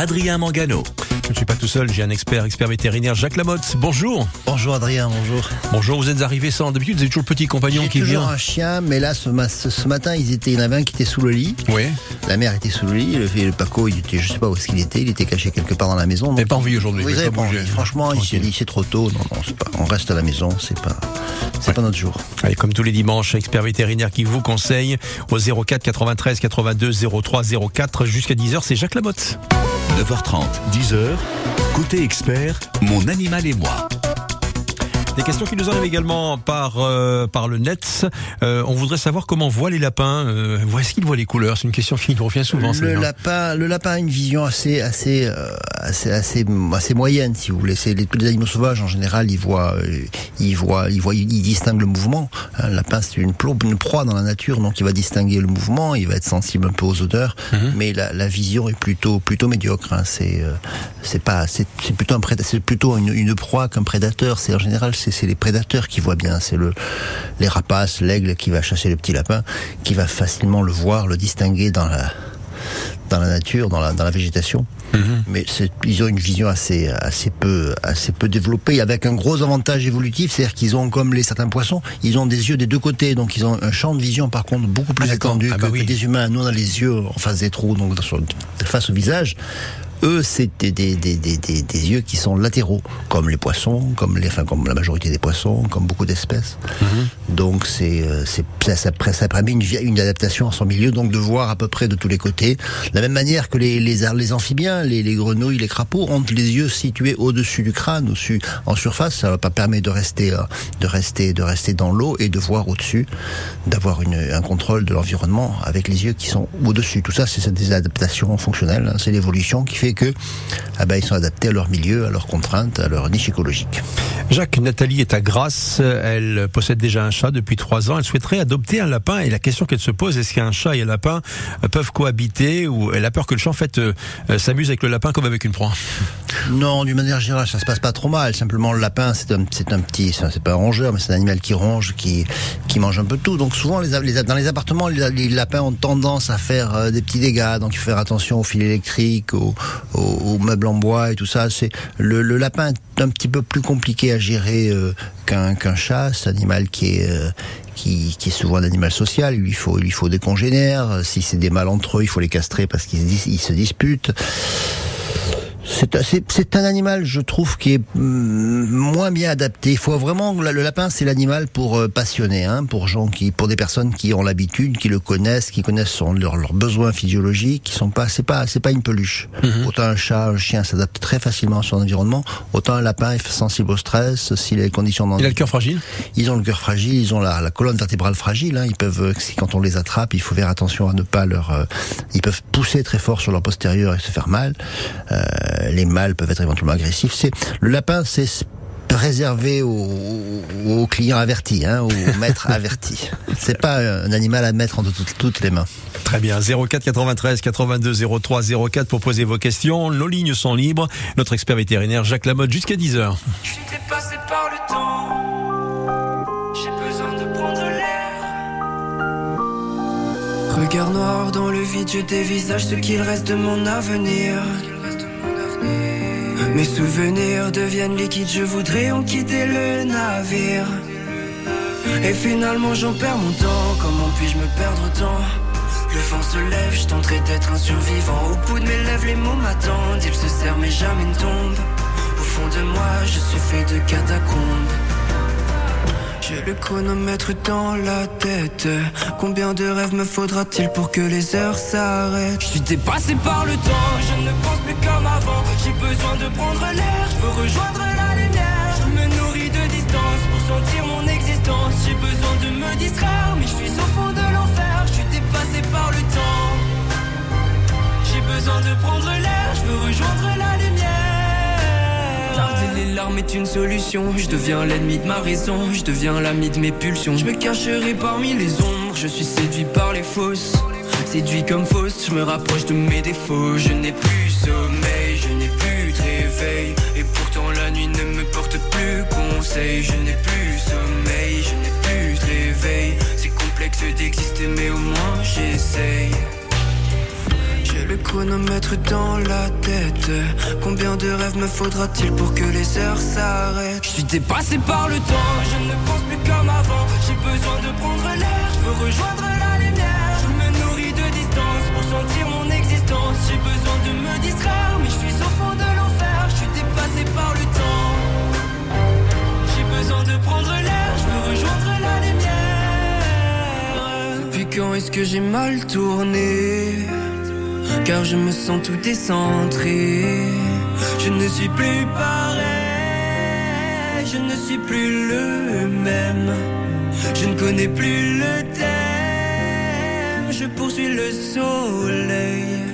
Adrien Mangano. Je ne suis pas tout seul, j'ai un expert, expert vétérinaire, Jacques Lamotte. Bonjour. Bonjour Adrien, bonjour. Bonjour, vous êtes arrivé sans. D'habitude, vous avez toujours le petit compagnon J'ai qui toujours vient. un chien, mais là, ce, ma- ce- ce matin, ils étaient, il y en avait un qui était sous le lit. Oui. La mère était sous le lit. Le, le Paco, il était, je sais pas où est-ce qu'il était. Il était caché quelque part dans la maison. Mais pas envie aujourd'hui. Oui, pas envie. Franchement, il s'est dit, c'est trop tôt. Non, non, pas, on reste à la maison. C'est pas, c'est pas notre jour. Allez, comme tous les dimanches, expert vétérinaire qui vous conseille au 04 93 82 03 04 jusqu'à 10h, c'est Jacques Lamotte. 9h30, 10h. Côté expert, mon animal et moi. Des questions qui nous arrivent également par euh, par le net. Euh, on voudrait savoir comment voient les lapins. Euh, est-ce qu'ils voient les couleurs C'est une question qui nous revient souvent. Le lapin, le lapin a une vision assez, assez, euh, assez, assez, assez moyenne, si vous voulez. C'est les, animaux sauvages en général, ils voient, euh, ils voient, ils voient, ils distinguent le mouvement. Un lapin, c'est une, une proie dans la nature, donc il va distinguer le mouvement, il va être sensible un peu aux odeurs, Mhm. mais la, la vision est plutôt, plutôt médiocre. hein. C'est, euh, c'est pas, c'est plutôt un c'est plutôt une, une proie qu'un prédateur. C'est en général, c'est c'est les prédateurs qui voient bien. C'est le, les rapaces, l'aigle qui va chasser le petit lapin, qui va facilement le voir, le distinguer dans la dans la nature, dans la, dans la végétation. Mhm. Mais ils ont une vision assez, assez peu, assez peu développée, avec un gros avantage évolutif, c'est-à-dire qu'ils ont, comme les certains poissons, ils ont des yeux des deux côtés, donc ils ont un champ de vision par contre beaucoup plus Ah, étendu Ah, que, bah oui. que des humains. Nous on a les yeux en face des trous, donc sur, face au visage. Eux, c'est des, des, des, des, des, yeux qui sont latéraux, comme les poissons, comme les, enfin, comme la majorité des poissons, comme beaucoup d'espèces. Mhm. Donc c'est, euh, c'est ça, ça, ça permet une, une adaptation à son milieu, donc de voir à peu près de tous les côtés. De la même manière que les, les, les amphibiens, les, les grenouilles, les crapauds ont les yeux situés au-dessus du crâne, au-dessus, en surface. Ça permettre de rester, euh, de rester, de rester dans l'eau et de voir au-dessus, d'avoir une, un contrôle de l'environnement avec les yeux qui sont au-dessus. Tout ça, c'est des adaptations fonctionnelles. hein. C'est l'évolution qui fait que, ah ben, ils sont adaptés à leur milieu, à leurs contraintes, à leur niche écologique. Jacques, Nathalie est à Grasse. Elle possède déjà un chat depuis trois ans. Elle souhaiterait adopter un lapin. Et la question qu'elle se pose, est-ce qu'un chat et un lapin peuvent cohabiter ou elle a peur que le chat, en fait, euh, euh, s'amuse avec le lapin comme avec une proie? Non, d'une manière générale, ça se passe pas trop mal. Simplement, le lapin, c'est un, c'est un petit, c'est pas un rongeur, mais c'est un animal qui ronge, qui, qui mange un peu tout. Donc souvent, les, les- dans les appartements, les, lapins ont tendance à faire euh, des petits dégâts. Donc il faut faire attention aux fils électriques, aux, meubles en bois et tout ça. C'est le, lapin est un petit peu plus compliqué à gérer euh, qu'un qu'un chat. C'est un animal qui est euh, qui, est souvent un animal social. Il lui faut, il faut des congénères. Si c'est des mâles entre eux, il faut les castrer parce qu'ils se disputent. C'est c'est- c'est un animal, je trouve, qui est mm, moins bien adapté. Il faut vraiment le lapin, c'est l'animal pour euh, passionnés, hein, pour gens qui, pour des personnes qui ont l'habitude, qui le connaissent, qui connaissent son, leurs leurs besoins physiologiques, qui sont pas, c'est pas, c'est pas une peluche. Autant un chat, un chien s'adapte très facilement à son environnement, autant un lapin est sensible au stress, si les conditions Il a le cœur fragile? Ils ont le cœur fragile, ils ont la, la colonne vertébrale fragile. Hein, ils peuvent, euh, quand on les attrape, il faut faire attention à ne pas leur. euh, ils peuvent pousser très fort sur leur postérieur et se faire mal. Euh, les mâles peuvent être éventuellement agressifs. C'est le lapin, c'est réservé aux, aux clients avertis, hein, aux maîtres avertis. C'est pas un animal à mettre entre toutes, toutes les mains. Très bien. 04 93 82 03 04 pour poser vos questions. Nos lignes sont libres. Notre expert vétérinaire Jacques Lamotte jusqu'à 10h. Je suis dépassé par le temps. J'ai besoin de prendre l'air. Regard noir dans le vide, je dévisage ce qu'il reste de mon avenir. Mes souvenirs deviennent liquides, je voudrais en quitter le navire. Et finalement j'en perds mon temps, comment puis-je me perdre tant? Le vent se lève, je tenterai d'être un survivant. Au bout de mes lèvres, les mots m'attendent, ils se serrent mais jamais ne tombent. Au fond de moi, je suis fait de catacombes. J'ai le chronomètre dans la tête. Combien de rêves me faudra-t-il pour que les heures s'arrêtent? Je suis dépassé par le temps, je ne comme avant. J'ai besoin de prendre l'air, je veux rejoindre la lumière. Je me nourris de distance pour sentir mon existence. J'ai besoin de me distraire, mais je suis au fond de l'enfer. Je suis dépassé par le temps. J'ai besoin de prendre l'air, je veux rejoindre la lumière. Tarder les larmes est une solution. Je deviens l'ennemi de ma raison, je deviens l'ami de mes pulsions. Je me cacherai parmi les ombres, je suis séduit par les fausses. Séduit comme fausse, je me rapproche de mes défauts. Je n'ai plus sommeil, je n'ai plus de réveil. Et pourtant la nuit ne me porte plus conseil. Je n'ai plus sommeil, je n'ai plus de réveil. C'est complexe d'exister, mais au moins j'essaye. J'ai le chronomètre dans la tête. Combien de rêves me faudra-t-il pour que les heures s'arrêtent? Je suis dépassé par le temps, je ne pense plus comme avant. J'ai besoin de prendre l'air, je veux rejoindre la lumière. J'ai besoin de me distraire, mais je suis au fond de l'enfer. Je suis dépassé par le temps. J'ai besoin de prendre l'air, je veux rejoindre la lumière. Depuis quand est-ce que j'ai mal tourné? Car je me sens tout décentré. Je ne suis plus pareil, je ne suis plus le même. Je ne connais plus le thème, je poursuis le soleil.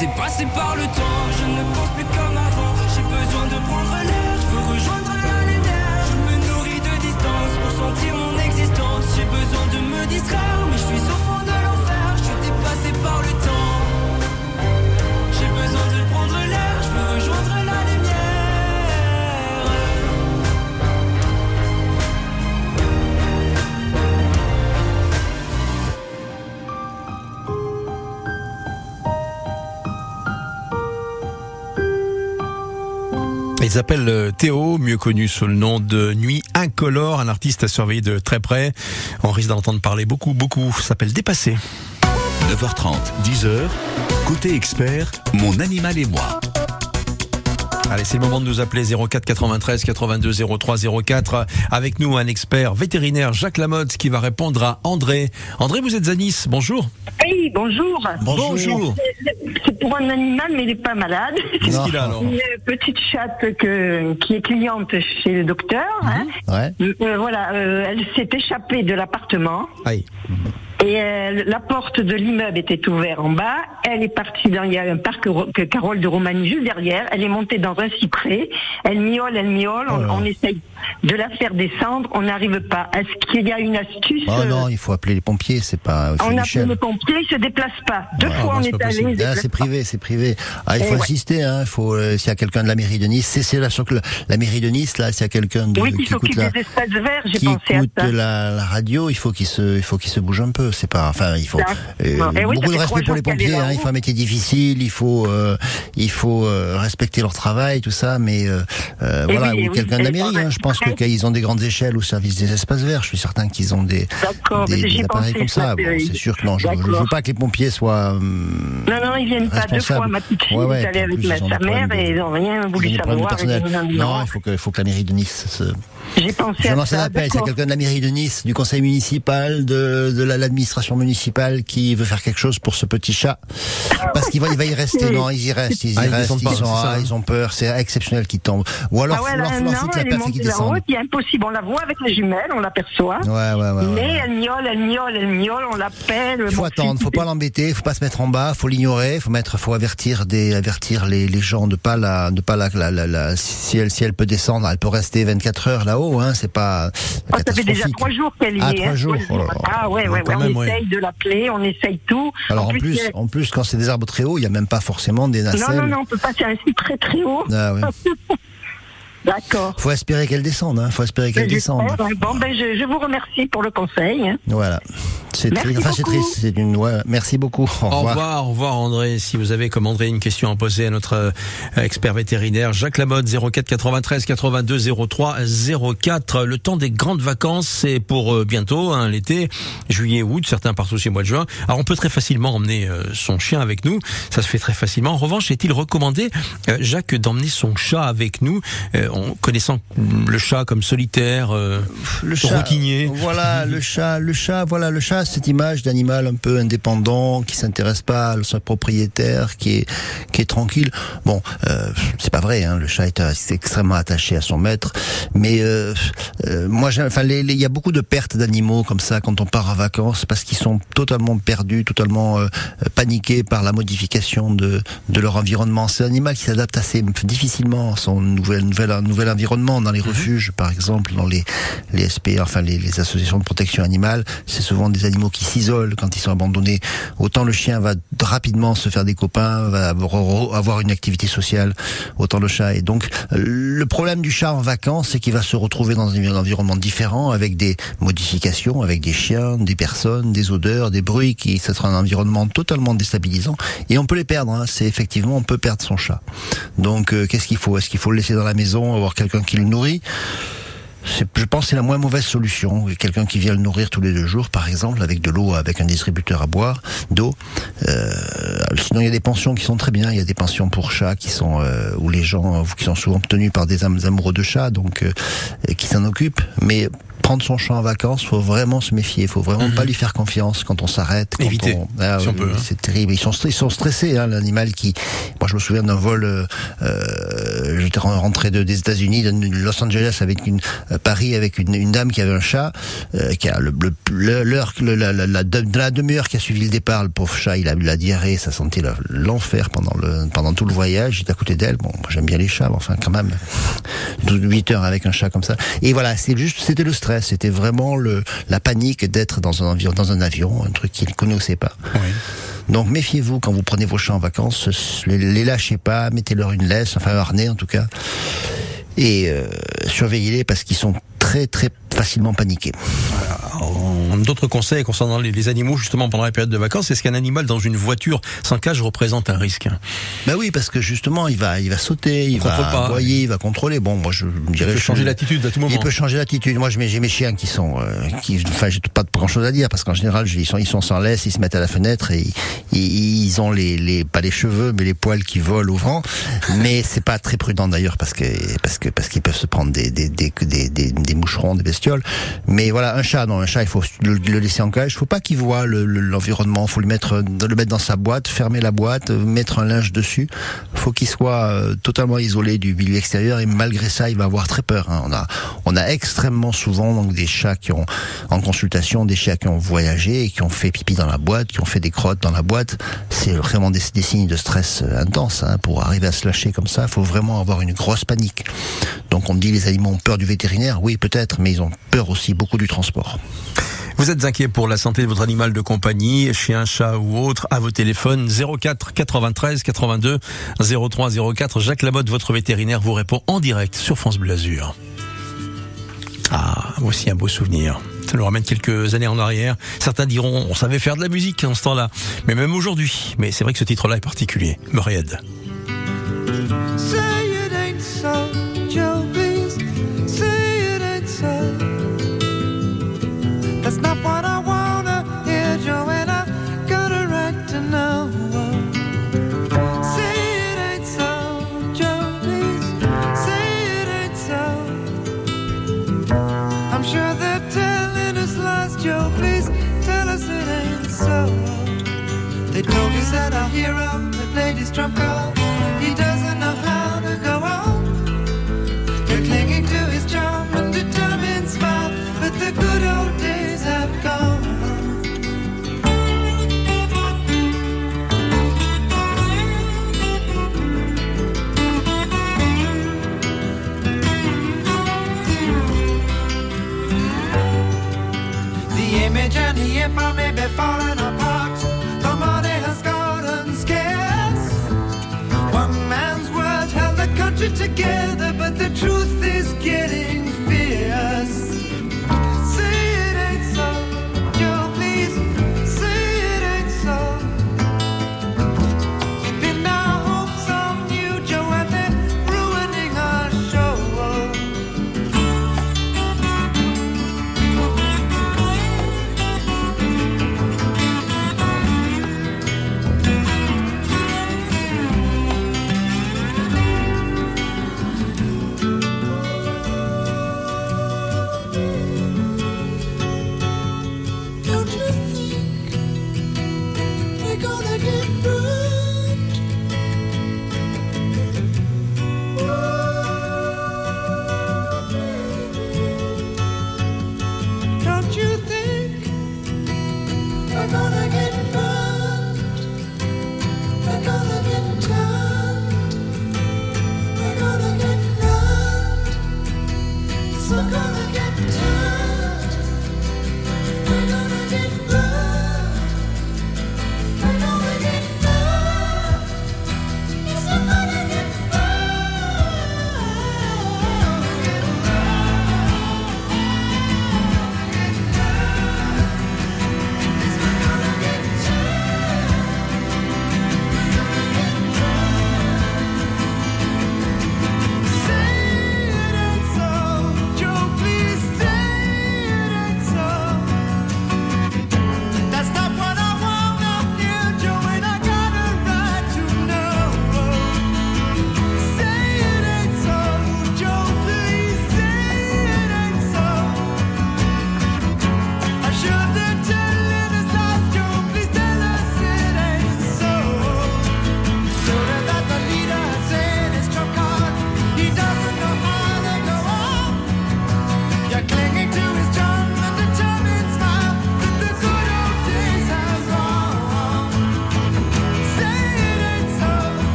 Je suis dépassé par le temps, je ne pense plus comme avant. J'ai besoin de prendre l'air, je veux rejoindre la lumière. Je me nourris de distance pour sentir mon existence. J'ai besoin de me distraire, mais je suis Il s'appelle euh, Théo, mieux connu sous le nom de Nuit Incolore, un artiste à surveiller de très près. On risque d'en entendre parler beaucoup, beaucoup. S'appelle Dépassé. 9h30, 10h, côté expert, mon animal et moi. Allez, c'est le moment de nous appeler 04 93 82 03 04. Avec nous, un expert vétérinaire, Jacques Lamotte, qui va répondre à André. André, vous êtes à Nice. Bonjour. Oui, bonjour. Bonjour. C'est pour un animal, mais il n'est pas malade. Qu'est-ce qu'il a alors Une petite chatte que, qui est cliente chez le docteur. hein. Ouais. Euh, voilà, euh, elle s'est échappée de l'appartement Aïe. Et euh, la porte de l'immeuble était ouverte en bas. Elle est partie dans il y a un parc que Carole de Romagny juste derrière. Elle est montée dans un cyprès. Elle miaule, elle miaule. On, on essaye de la faire descendre. On n'arrive pas. Est-ce qu'il y a une astuce Oh euh, non, il faut appeler les pompiers, c'est pas. On une a échelle. appelé le pompier, il se déplace pas. Deux Ouais, fois non, on est allé. Ah, c'est privé, c'est privé. Ah, il faut ouais. insister, hein. Il faut euh, s'il y a quelqu'un de la mairie de Nice, c'est c'est là sur que la mairie de Nice là, s'il y a quelqu'un de Oui, qui qui écoute s'occupe la des espaces verts, j'ai qui pensé à écoute ça. la, la radio, il faut qu'il se il faut qu'il se bouge un peu. C'est pas enfin il faut euh, Eh oui, beaucoup de respect pour les pompiers. Hein, il faut un métier difficile, il faut euh, il faut euh, respecter leur travail, tout ça. Mais Eh voilà, oui, ou eh oui. quelqu'un de la mairie. Hein, je pense que qu'ils ont des grandes échelles au service des espaces verts. Je suis certain qu'ils ont des appareils comme ça. Bon, c'est sûr que non, je, d'accord. veux pas que les pompiers soient hum, Non, non, ils viennent pas deux fois. Ma petite fille Ouais, ouais, est allée avec plus, ma, sa mère et ils n'ont rien voulu savoir. Non, il faut que, il faut que la mairie de Nice se, J'ai pensé je à lance un ça. appel, c'est quelqu'un de la mairie de Nice, du conseil municipal, de, de la- l'administration municipale qui veut faire quelque chose pour ce petit chat. Parce qu'il va, il va y rester. Oui. Non, ils y restent, ils y Ah, ils restent, ils, pas, c'est ça, ah, hein. ils ont peur, c'est exceptionnel qu'ils tombent. Ou alors, Ah ouais, foutre la elle est peur fait montée qu'ils là-haut, descendent. et puis impossible. On la voit avec les jumelles, on l'aperçoit. Ouais, ouais, ouais. ouais, Mais ouais. elle miaule, elle miaule, elle miaule, on l'appelle. Il faut Mon attendre, faut pas l'embêter, faut pas se mettre en bas, faut l'ignorer, faut mettre, faut avertir des, avertir les, les gens de pas la, de pas la, la, la, la- si elle, si elle peut descendre, elle peut rester 24 heures là-haut, hein, c'est pas Oh, ça fait déjà trois jours qu'elle y Ah, est. trois hein, jours, oh là là. Ah ouais, ouais, Quand ouais, même, on essaye de l'appeler, on essaye tout. Alors en plus, en plus, quand c'est des arbres très hauts, il y a même pas forcément des nacelles. Non, non, non, on peut pas, c'est un site très très haut. Ah ouais. D'accord. Faut espérer qu'elle descende, hein. Faut espérer qu'elle descende. Bon, ben, je, je vous remercie pour le conseil. hein. Voilà. C'est Merci triste. Enfin, c'est beaucoup. triste. C'est une. Ouais. Merci beaucoup. Au Au revoir. revoir, au revoir André. Si vous avez comme André une question à poser à notre euh, expert vétérinaire, Jacques Lamotte, 04 93 82 03 04. Le temps des grandes vacances, c'est pour euh, bientôt, hein, l'été, juillet, août, certains partent aussi au mois de juin. Alors on peut très facilement emmener euh, son chien avec nous, ça se fait très facilement. En revanche, est-il recommandé, euh, Jacques, d'emmener son chat avec nous, euh, en connaissant le chat comme solitaire, euh, Le chat. routinier Voilà, le chat, le chat, voilà, le chat, cette image d'animal un peu indépendant, qui s'intéresse pas à son propriétaire, qui est, qui est tranquille. Bon, euh, c'est pas vrai, hein, le chat est, extrêmement attaché à son maître, mais euh, euh, moi, enfin, il y a beaucoup de pertes d'animaux comme ça quand on part en vacances parce qu'ils sont totalement perdus, totalement paniqués par la modification de, de leur environnement. C'est un animal qui s'adapte assez difficilement à son nouvel, nouvel, un nouvel environnement dans les Mhm. refuges, par exemple, dans les, les SP, enfin les, les associations de protection animale. C'est souvent des animaux qui s'isolent quand ils sont abandonnés. Autant le chien va rapidement se faire des copains, va avoir, une activité sociale, autant le chat. Et donc, le problème du chat en vacances, c'est qu'il va se retrouver dans un environnement différent, avec des modifications, avec des chiens, des personnes, des odeurs, des bruits, qui ça sera un environnement totalement déstabilisant. Et on peut les perdre. Hein. C'est effectivement, on peut perdre son chat. Donc, euh, qu'est-ce qu'il faut? Est-ce qu'il faut le laisser dans la maison, avoir quelqu'un qui le nourrit je pense que c'est la moins mauvaise solution. Quelqu'un qui vient le nourrir tous les deux jours, par exemple, avec de l'eau, avec un distributeur à boire, d'eau. Euh, sinon, il y a des pensions qui sont très bien. Il y a des pensions pour chats qui sont euh, où les gens, qui sont souvent tenus par des am- amoureux de chats, donc euh, qui s'en occupent. Mais prendre son chat en vacances, faut vraiment se méfier. Faut vraiment pas lui faire confiance quand on s'arrête. Éviter, on- Ah, si oui, hein. C'est terrible. Ils sont, ils sont stressés. Hein, L'animal qui, moi, je me souviens d'un vol. Euh, euh, J'étais rentré de, des États-Unis, de Los Angeles avec une euh, Paris avec une, une dame qui avait un chat, euh, qui a le le- la, la, la, de- la demi-heure qui a suivi le départ, le pauvre chat, il a eu la diarrhée, ça sentait le- l'enfer pendant le pendant tout le voyage. J'étais à côté d'elle. Bon, j'aime bien les chats, mais enfin quand même, 8 heures avec un chat comme ça. Et voilà, c'est juste, c'était le stress, c'était vraiment le la panique d'être dans un environ, dans un avion, un truc qu'il ne connaissait pas. Donc méfiez-vous quand vous prenez vos chats en vacances, les, les lâchez pas, mettez-leur une laisse, enfin un harnais en tout cas, et euh, surveillez-les parce qu'ils sont très très facilement paniqués. D'autres conseils concernant les, les animaux justement pendant la période de vacances, est-ce qu'un animal dans une voiture sans cage représente un risque? Ben oui, parce que justement il va il va sauter, il va aboyer, il va contrôler. Bon, moi je me Il dirais peut je- changer l'attitude à tout moment. Il peut changer l'attitude. Moi, je j'ai mes chiens qui sont, euh, qui, enfin, j'ai pas grand chose à dire parce qu'en général, ils sont, ils sont sans laisse, ils se mettent à la fenêtre et ils, ils ont les, les, pas les cheveux, mais les poils qui volent au vent. Mais c'est pas très prudent d'ailleurs parce que, parce que, parce qu'ils peuvent se prendre des, des, des, des, des, des moucherons, des bestioles. Mais voilà, un chat, non, un il faut le, laisser en cage. Il faut pas qu'il voit le- le- l'environnement. Il faut le mettre, le mettre dans sa boîte, fermer la boîte, mettre un linge dessus. faut qu'il soit euh, totalement isolé du milieu extérieur et malgré ça, il va avoir très peur. hein. On a, extrêmement souvent des chats qui ont en consultation des chats qui ont voyagé qui ont fait pipi dans la boîte, qui ont fait des crottes dans la boîte. C'est vraiment des, signes de stress euh, intense hein. pour arriver à se lâcher comme ça. Il faut vraiment avoir une grosse panique. Donc on dit les animaux ont peur du vétérinaire, oui peut-être, mais ils ont peur aussi beaucoup du transport. Vous êtes inquiet pour la santé de votre animal de compagnie, chien, chat ou autre, à vos téléphones 04 93 82 03 04. Jacques Lamotte, votre vétérinaire, vous répond en direct sur France Bleu. Ah, aussi un beau souvenir. Ça nous ramène quelques années en arrière. Certains diront, on savait faire de la musique en ce temps-là. Mais même aujourd'hui. Mais c'est vrai que ce titre-là est particulier. Murrayhead. They told us that our hero, that lady's trump card, he doesn't know how to go on. They're clinging to his charm and determined smile, but the good old days have gone. The image and the empire may be falling together, but the truth is getting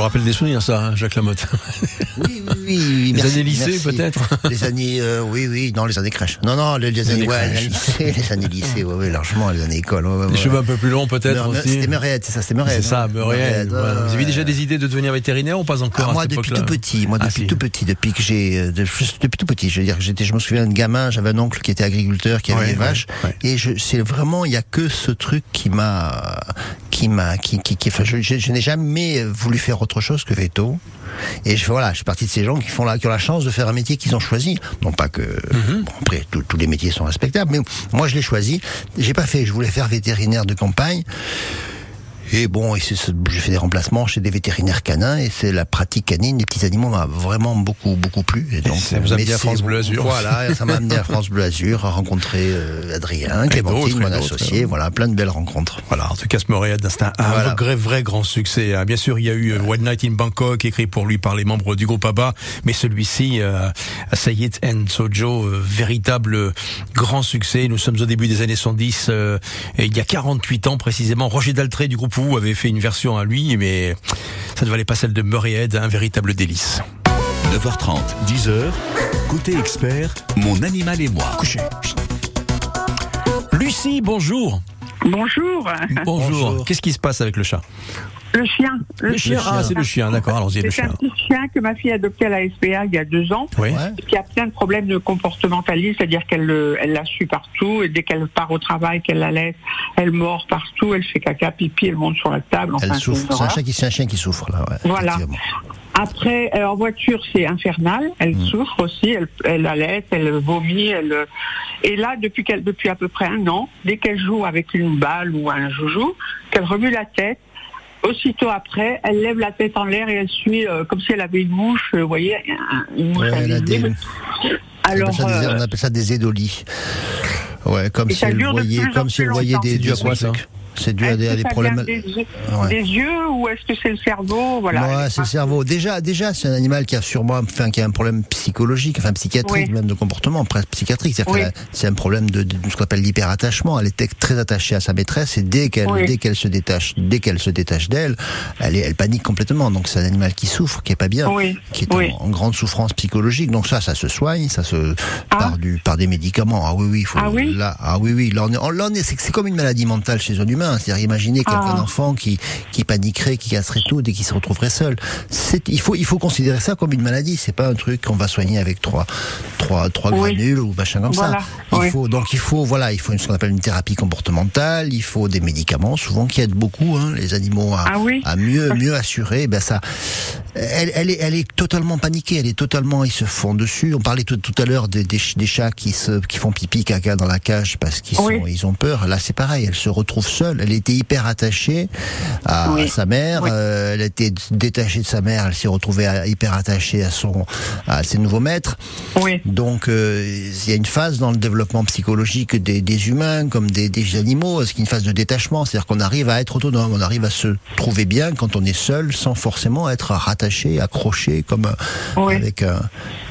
vous rappelle des souvenirs, ça, hein, Jacques Lamotte Oui, oui, oui. oui, Les merci, années lycée, merci. peut-être Les années, euh, oui, oui, non, les années crèche. Non, non, les, les années, années ouais, les années lycée, les années lycée, ouais, ouais, largement, les années école. Ouais, Les cheveux un peu plus longs, peut-être aussi C'était Meuriette, c'est ça, c'était Meuriette. C'est ça, hein. Meuriette. Vous avez déjà des idées de devenir vétérinaire ou pas encore Ah, à moi cette depuis tout petit, moi Ah, depuis si. tout petit, depuis que j'ai, euh, de- depuis tout petit, je veux dire que j'étais, je me souviens de gamin, j'avais un oncle qui était agriculteur, qui avait des vaches, et je, c'est vraiment, il y a que ce truc qui m'a, qui m'a, qui, qui, qui- enfin, je, je- je n'ai jamais voulu faire autre chose que veto. Et je, voilà, je suis parti de ces gens qui font la, qui ont la chance de faire un métier qu'ils ont choisi. Non pas que, Mhm. bon, après, tous- tous les métiers sont respectables, mais moi je l'ai choisi. J'ai pas fait, je voulais faire vétérinaire de campagne. Et bon, et j'ai fait des remplacements chez des vétérinaires canins et c'est la pratique canine des petits animaux m'a vraiment beaucoup beaucoup plu. Et donc ça vous a amené à France Bleu Azur. Voilà, ça m'a amené à France Bleu Azur, à rencontrer euh, Adrien, Clémentine, mon associé. Voilà, plein de belles rencontres. Voilà, en tout cas, ce Montréal, c'est un, Voilà. vrai, vrai grand succès. hein. Bien sûr, il y a eu euh, One Night in Bangkok, écrit pour lui par les membres du groupe ABBA, mais celui-ci, euh, Sayed and Sojo, euh, véritable grand succès. Nous sommes au début des années 110, euh, et il y a 48 ans précisément. Roger Daltrey du groupe Avait fait une version à lui, mais ça ne valait pas celle de Murrayhead, un véritable délice. 9h30, 10h, côté expert, mon animal et moi. Couché. Lucie, bonjour. Bonjour. Bonjour. Bonjour. Qu'est-ce qui se passe avec le chat? Le chien. Le chien, ah, c'est le chien, d'accord, allons-y, le C'est un chien. petit chien que ma fille a adopté à la SPA il y a deux ans. Oui. Qui a plein de problèmes de comportementalisme, c'est-à-dire qu'elle le- elle la suit partout et dès qu'elle part au travail, qu'elle la laisse, elle mord partout, elle fait caca, pipi, elle monte sur la table. Enfin, Elle c'est souffre. C'est un chien qui, c'est un chien qui souffre là. Ouais, Voilà. Après, euh, en voiture, c'est infernal. Elle Mm. souffre aussi. Elle, elle allait, elle vomit. Elle... Et là, depuis, qu'elle, depuis à peu près un an, dès qu'elle joue avec une balle ou un joujou, qu'elle remue la tête, aussitôt après, elle lève la tête en l'air et elle suit euh, comme si elle avait une mouche. euh, Vous voyez, un- une mouche Ouais, elle a invisible. des- Alors, on, appelle ça des, euh, on appelle ça des édolis. Ouais, comme Et si elle voyait, comme si elle voyait des, à des quoi, ça? C'est dû à des, à problèmes. des, yeux, Ouais. des yeux ou est-ce que c'est le cerveau Voilà. Ouais, c'est le cerveau. Déjà, déjà, c'est un animal qui a sûrement, enfin, qui a un problème psychologique, enfin psychiatrique, Oui. même de comportement, presque psychiatrique. C'est-à-dire Oui. c'est un problème de, de ce qu'on appelle l'hyperattachement. Elle était très attachée à sa maîtresse et dès qu'elle, Oui. dès qu'elle se détache, dès qu'elle se détache d'elle, elle, panique complètement. Donc c'est un animal qui souffre, qui est pas bien, qui est en, en grande souffrance psychologique. Donc ça, ça se soigne, ça se Ah. par du, par des médicaments. Ah oui, oui, il faut. Ah oui là, ah oui, oui. Là, on est, c'est, c'est comme une maladie mentale chez un humain. C'est-à-dire, imaginez qu'un Ah. un enfant qui, qui paniquerait, qui casserait tout dès qu'il se retrouverait seul. C'est, il faut, il faut considérer ça comme une maladie. C'est pas un truc qu'on va soigner avec trois, trois, trois Oui. granules ou machin comme Voilà. ça. Il Oui. faut, donc il faut, voilà, il faut ce qu'on appelle une thérapie comportementale. Il faut des médicaments, souvent qui aident beaucoup, hein, les animaux à, Ah oui à mieux, mieux assurer. Ben ça, elle, elle est, elle est totalement paniquée. Elle est totalement, ils se font dessus. On parlait tout, tout à l'heure des, des, ch- des chats qui se, qui font pipi, caca dans la cage parce qu'ils sont, ils ont peur. Là, c'est pareil. Elle se retrouve seule. Elle était hyper attachée à, Oui. à sa mère. Oui. Euh, elle était détachée de sa mère. Elle s'est retrouvée à- hyper attachée à son, à ses nouveaux maîtres. Oui. Donc, euh, il y a une phase dans le développement psychologique des, des humains comme des, des animaux, c'est une phase de détachement, c'est-à-dire qu'on arrive à être autonome, on arrive à se trouver bien quand on est seul, sans forcément être rattaché, accroché comme euh, Oui. avec un,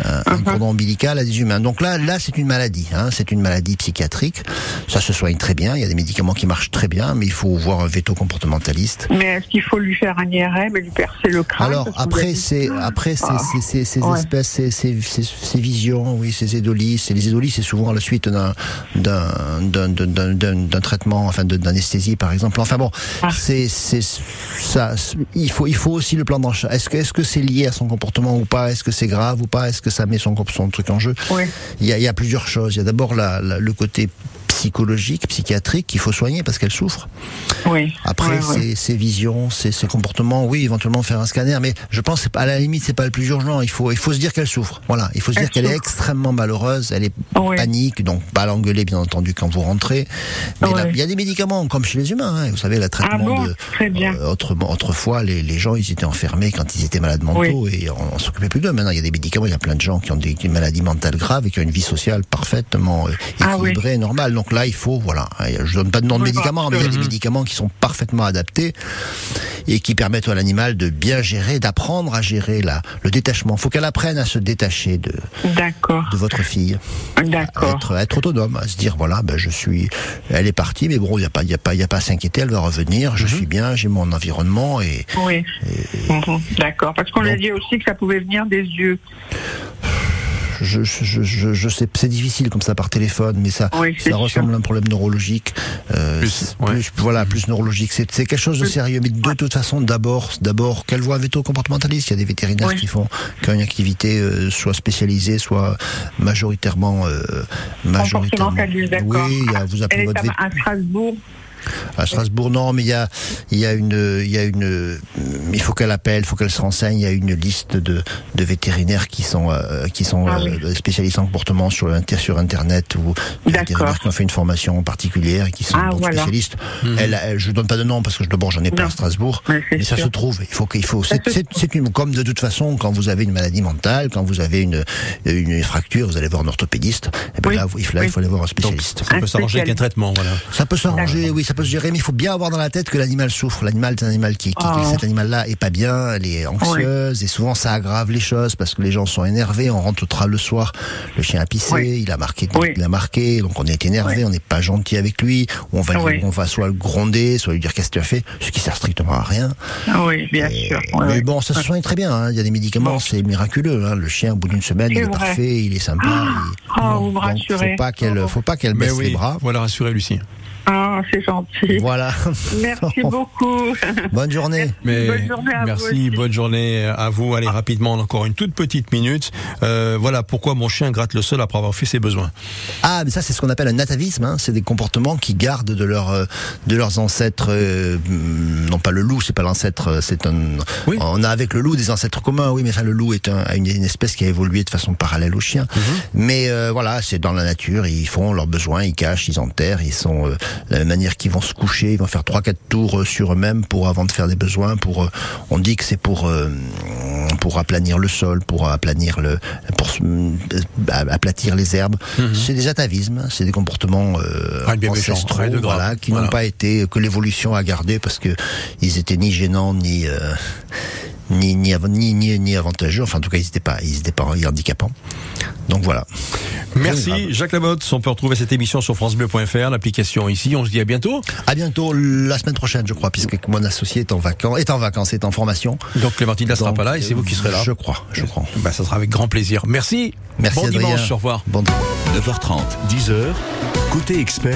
un- un Mhm. cordon ombilical à des humains. Donc là, là, c'est une maladie, hein, c'est une maladie psychiatrique. Ça se soigne très bien, il y a des médicaments qui marchent très bien, mais il faut voir un veto comportementaliste. Mais est-ce qu'il faut lui faire un IRM et lui percer le crâne Alors après c'est après Ah. ces Ouais. espèces ces, visions oui ces édolis c'est les édolis c'est souvent à la suite d'un d'un d'un d'un- d'un- d'un- d'un traitement enfin d'anesthésie par exemple enfin bon Ah. c'est c'est ça il faut il faut aussi le plan d'achat est-ce que est-ce que c'est lié à son comportement ou pas? Est-ce que c'est grave ou pas? Est-ce que ça met son son truc en jeu? Oui. il y a il y a plusieurs choses il y a d'abord le côté psychologique, psychiatrique qu'il faut soigner parce qu'elle souffre. Oui. Après, ses, ses visions, ses, ses comportements, oui, éventuellement faire un scanner, mais je pense à la limite, c'est pas le plus urgent. Il faut, il faut se dire qu'elle souffre. Voilà, il faut se Elle dire qu'elle est extrêmement malheureuse, elle est panique, donc pas l'engueuler bien entendu quand vous rentrez. Mais il y a des médicaments comme chez les humains. hein. Vous savez, traitement Ah bon? de Très bien. euh, autrement, autrefois, les, les gens, ils étaient enfermés quand ils étaient malades mentaux et on, on s'occupait plus d'eux. Maintenant, il y a des médicaments. Il y a plein de gens qui ont des, des maladies mentales graves et qui ont une vie sociale parfaitement euh, Ah oui. équilibrée, normale. Donc, Donc là, il faut, voilà, je donne pas de nom de médicaments, mais il y a des Mhm. médicaments qui sont parfaitement adaptés et qui permettent à l'animal de bien gérer, d'apprendre à gérer la, le détachement. Il faut qu'elle apprenne à se détacher de, votre fille, d'accord. être, être autonome, à se dire voilà, ben je suis, elle est partie, mais bon, il y a pas, il a pas, il a pas à s'inquiéter, elle va revenir. Mhm. Je suis bien, j'ai mon environnement et Oui, Mhm, d'accord. Parce qu'on a dit aussi que ça pouvait venir des yeux. Je, je, je, je sais, c'est difficile comme ça par téléphone, mais ça, Oui, ça sûr. ressemble à un problème neurologique. Euh, Plus, c'est ouais. plus- voilà, plus neurologique. C'est, c'est quelque chose de sérieux, mais de toute façon, d'abord, d'abord, qu'elle voit un véto-comportementaliste. Il y a des vétérinaires Oui. qui font, qui ont une activité euh, soit spécialisée, soit majoritairement, euh, majoritairement. Comportementaliste, d'accord. Oui, il y a- vous Elle appelez est votre à, vét- à Strasbourg. À Strasbourg, non, mais il y a, il y a une, il y a une, il faut qu'elle appelle, il faut qu'elle se renseigne. Il y a une liste de, de vétérinaires qui sont, euh, qui sont Ah euh, oui. spécialistes en comportement sur, sur Internet ou des vétérinaires qui ont fait une formation particulière et qui sont Ah, donc voilà. spécialistes. Elle, elle- je donne pas de nom parce que je- d'abord j'en ai pas Non. à Strasbourg, Mais ça sûr. se trouve. Il faut qu'il faut. C'est, une, comme de toute façon quand vous avez une maladie mentale, quand vous avez une, une fracture, vous allez voir un orthopédiste. Et ben Oui. là, vous- là, il Oui. faut aller voir un Donc, spécialiste. ça peut Un s'arranger avec un traitement, voilà. Ça peut s'arranger, oui, ça peut se gérer, mais il faut bien avoir dans la tête que l'animal souffre. L'animal est un animal qui, qui- Oh. cet animal-là est pas bien, elle est anxieuse, et souvent ça aggrave les choses parce que les gens sont énervés. On rentre au tra- le soir, le chien a pissé, Oui. il a marqué, Oui. il a marqué, donc on est énervé, Oui. on n'est pas gentil avec lui. Ou on va, lui- on va soit le gronder, soit lui dire qu'est-ce que tu as fait, ce qui sert strictement à rien. Ah oui, bien Et- sûr. Ouais, mais bon, ça se soigne très bien. hein. Il y a des médicaments, Bon. c'est miraculeux. hein. Le chien, au bout d'une semaine, il est vrai. parfait, il est sympa. il- Ah, vous me donc, rassurez. Faut pas qu'elle, faut pas qu'elle baisse les bras. voilà, rassurez Lucie. Ah, c'est gentil. Voilà. Merci beaucoup. Bonne journée. Mais Bonne journée à vous merci, aussi. bonne journée à vous. Allez rapidement, encore une toute petite minute. Euh, voilà pourquoi mon chien gratte le sol après avoir fait ses besoins. Ah, mais ça, c'est ce qu'on appelle un atavisme. Hein. C'est des comportements qui gardent de, leur, euh, de leurs ancêtres. euh, non, pas le loup, c'est pas l'ancêtre. C'est un. Oui. On a avec le loup des ancêtres communs. Oui, mais enfin, le loup est un, une, une espèce qui a évolué de façon parallèle au chien. Mhm. Mais euh, voilà, c'est dans la nature. Ils font leurs besoins, ils cachent, ils enterrent. Ils sont euh, la même manière qu'ils vont se coucher, ils vont faire trois, quatre tours euh, sur eux-mêmes pour avant de faire des besoins. Pour, euh, on dit que c'est pour euh, pour aplanir le sol, pour aplanir le, pour aplatir les herbes. C'est des atavismes, c'est des comportements euh, bien ancestraux, voilà, qui Voilà. n'ont pas été que l'évolution a gardé parce que ils étaient ni gênants ni euh, ni, ni, ni, ni, ni avantageux. Enfin, en tout cas, ils n'étaient pas, ils étaient pas handicapants. Donc voilà. Merci. Jacques Lamotte. On peut retrouver cette émission sur francebleu.fr, l'application ici. On se dit à bientôt. À bientôt la semaine prochaine, je crois, puisque mon associé est en vacances, est en vacances, est en formation. Donc Clémentine ne sera pas là et c'est vous qui serez là. Je crois, je crois. Bah, ça sera avec grand plaisir. Merci. Merci bon Adrien. dimanche. Au revoir. Bon 9h30, 10h, côté expert.